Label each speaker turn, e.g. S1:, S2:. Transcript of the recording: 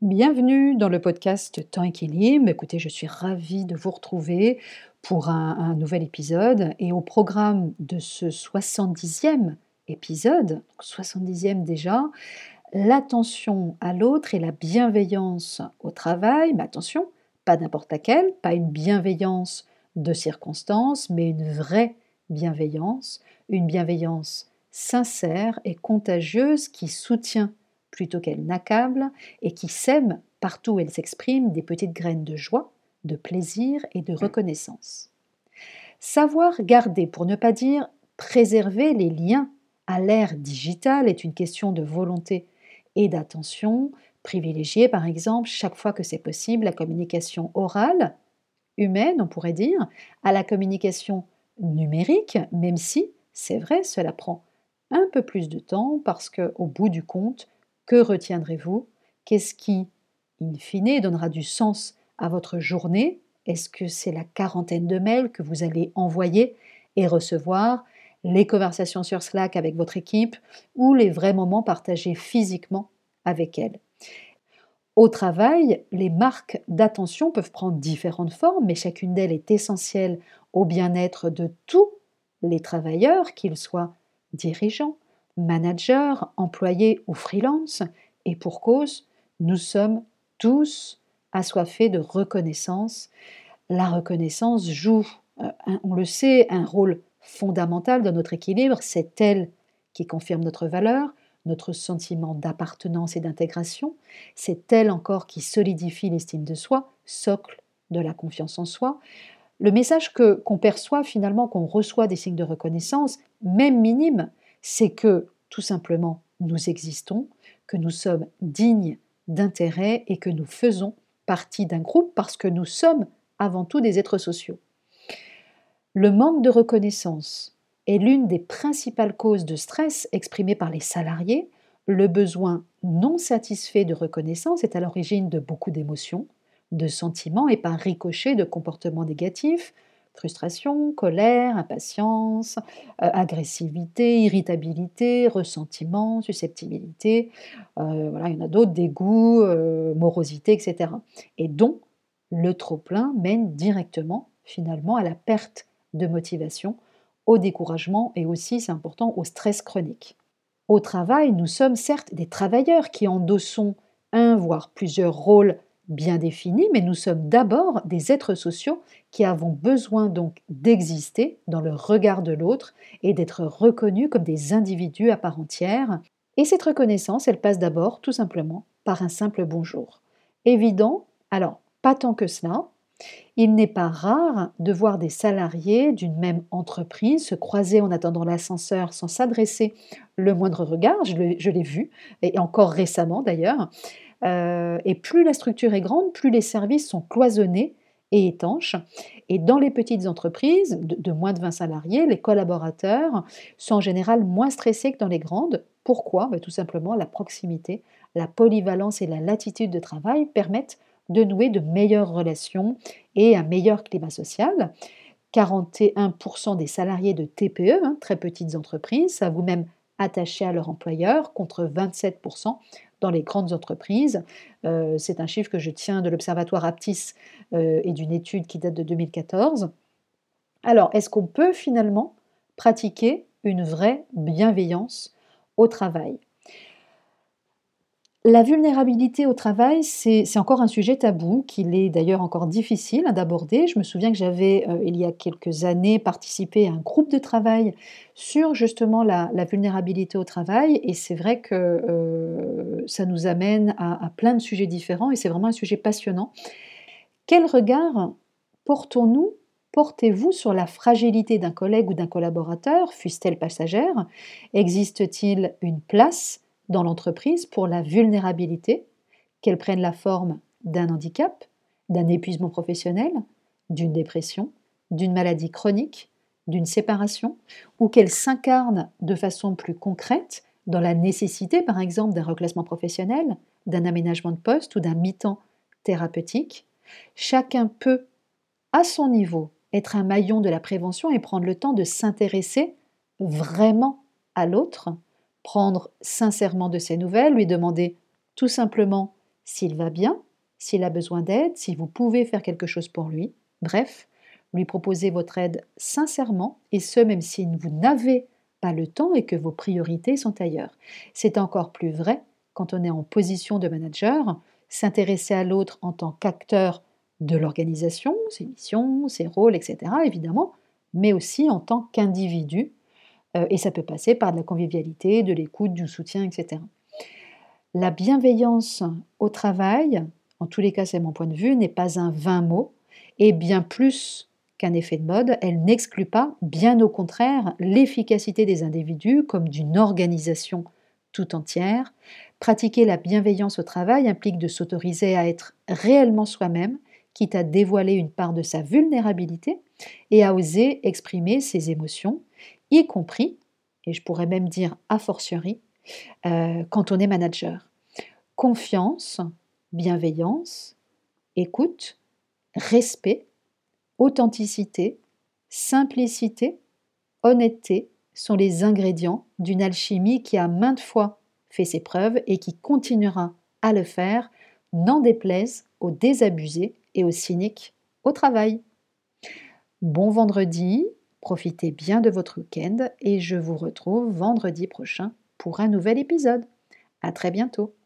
S1: Bienvenue dans le podcast Temps Équilibre. Écoutez, je suis ravie de vous retrouver pour un, nouvel épisode. Et au programme de ce 70e épisode, 70e déjà, l'attention à l'autre et la bienveillance au travail. Mais attention, pas n'importe laquelle, pas une bienveillance de circonstance, mais une vraie bienveillance, une bienveillance sincère et contagieuse qui soutient plutôt qu'elle n'accable et qui sème partout où elle s'exprime des petites graines de joie, de plaisir et de reconnaissance. Savoir garder, pour ne pas dire préserver les liens à l'ère digitale est une question de volonté et d'attention, privilégier par exemple chaque fois que c'est possible la communication orale, humaine on pourrait dire, à la communication numérique, même si, c'est vrai, cela prend un peu plus de temps parce que, au bout du compte, que retiendrez-vous? Qu'est-ce qui, in fine, donnera du sens à votre journée? Est-ce que c'est la quarantaine de mails que vous allez envoyer et recevoir, les conversations sur Slack avec votre équipe ou les vrais moments partagés physiquement avec elle? Au travail, les marques d'attention peuvent prendre différentes formes, mais chacune d'elles est essentielle au bien-être de tous les travailleurs, qu'ils soient dirigeants, managers, employés ou freelance, et pour cause, nous sommes tous assoiffés de reconnaissance. La reconnaissance joue, euh, on le sait, un rôle fondamental dans notre équilibre. C'est elle qui confirme notre valeur, notre sentiment d'appartenance et d'intégration. C'est elle encore qui solidifie l'estime de soi, socle de la confiance en soi. Le message que qu'on perçoit finalement, qu'on reçoit des signes de reconnaissance, même minimes, c'est que tout simplement nous existons, que nous sommes dignes d'intérêt et que nous faisons partie d'un groupe parce que nous sommes avant tout des êtres sociaux. Le manque de reconnaissance est l'une des principales causes de stress exprimées par les salariés. Le besoin non satisfait de reconnaissance est à l'origine de beaucoup d'émotions, de sentiments et par ricochet de comportements négatifs, Frustration, colère, impatience, euh, agressivité, irritabilité, ressentiment, susceptibilité, euh, il y en a d'autres, dégoût, euh, morosité, etc. Et dont le trop-plein mène directement, finalement, à la perte de motivation, au découragement et aussi, c'est important, au stress chronique. Au travail, nous sommes certes des travailleurs qui endossons un, voire plusieurs rôles bien définis, mais nous sommes d'abord des êtres sociaux qui avons besoin donc d'exister dans le regard de l'autre et d'être reconnus comme des individus à part entière. Et cette reconnaissance, elle passe d'abord tout simplement par un simple bonjour. Évident Alors, pas tant que cela. Il n'est pas rare de voir des salariés d'une même entreprise se croiser en attendant l'ascenseur sans s'adresser le moindre regard, je l'ai vu, et encore récemment d'ailleurs, euh, et plus la structure est grande, plus les services sont cloisonnés et étanches. Et dans les petites entreprises de, moins de 20 salariés, les collaborateurs sont en général moins stressés que dans les grandes. Pourquoi? Ben, Tout simplement, la proximité, la polyvalence et la latitude de travail permettent de nouer de meilleures relations et un meilleur climat social. 41% des salariés de TPE, hein, très petites entreprises, savent même attachés à leur employeur, contre 27% dans les grandes entreprises. Euh, c'est un chiffre que je tiens de l'Observatoire Aptis euh, et d'une étude qui date de 2014. Alors, est-ce qu'on peut finalement pratiquer une vraie bienveillance au travail? La vulnérabilité au travail, c'est encore un sujet tabou qu'il est d'ailleurs encore difficile d'aborder. Je me souviens que j'avais, euh, il y a quelques années, participé à un groupe de travail sur justement la, vulnérabilité au travail et c'est vrai que euh, ça nous amène à, à plein de sujets différents et c'est vraiment un sujet passionnant. Quel regard portons-nous Portez-vous sur la fragilité d'un collègue ou d'un collaborateur, fût-elle passagère? Existe-t-il une place dans l'entreprise pour la vulnérabilité, qu'elle prenne la forme d'un handicap, d'un épuisement professionnel, d'une dépression, d'une maladie chronique, d'une séparation, ou qu'elle s'incarne de façon plus concrète dans la nécessité, par exemple, d'un reclassement professionnel, d'un aménagement de poste ou d'un mi-temps thérapeutique. Chacun peut, à son niveau, être un maillon de la prévention et prendre le temps de s'intéresser vraiment à l'autre prendre sincèrement de ses nouvelles, lui demander tout simplement s'il va bien, s'il a besoin d'aide, si vous pouvez faire quelque chose pour lui. Bref, lui proposer votre aide sincèrement, et ce même si vous n'avez pas le temps et que vos priorités sont ailleurs. C'est encore plus vrai quand on est en position de manager, s'intéresser à l'autre en tant qu'acteur de l'organisation, ses missions, ses rôles, etc., évidemment, mais aussi en tant qu'individu. Euh, et ça peut passer par de la convivialité, de l'écoute, du soutien, etc. La bienveillance au travail, en tous les cas c'est mon point de vue, n'est pas un vain mot, et bien plus qu'un effet de mode, elle n'exclut pas, bien au contraire, l'efficacité des individus comme d'une organisation tout entière. Pratiquer la bienveillance au travail implique de s'autoriser à être réellement soi-même, quitte à dévoiler une part de sa vulnérabilité et à oser exprimer ses émotions, y compris, et je pourrais même dire a fortiori, euh, quand on est manager. Confiance, bienveillance, écoute, respect, authenticité, simplicité, honnêteté sont les ingrédients d'une alchimie qui a maintes fois fait ses preuves et qui continuera à le faire, n'en déplaise aux désabusés et aux cyniques au travail. Bon vendredi, profitez bien de votre week-end et je vous retrouve vendredi prochain pour un nouvel épisode. À très bientôt.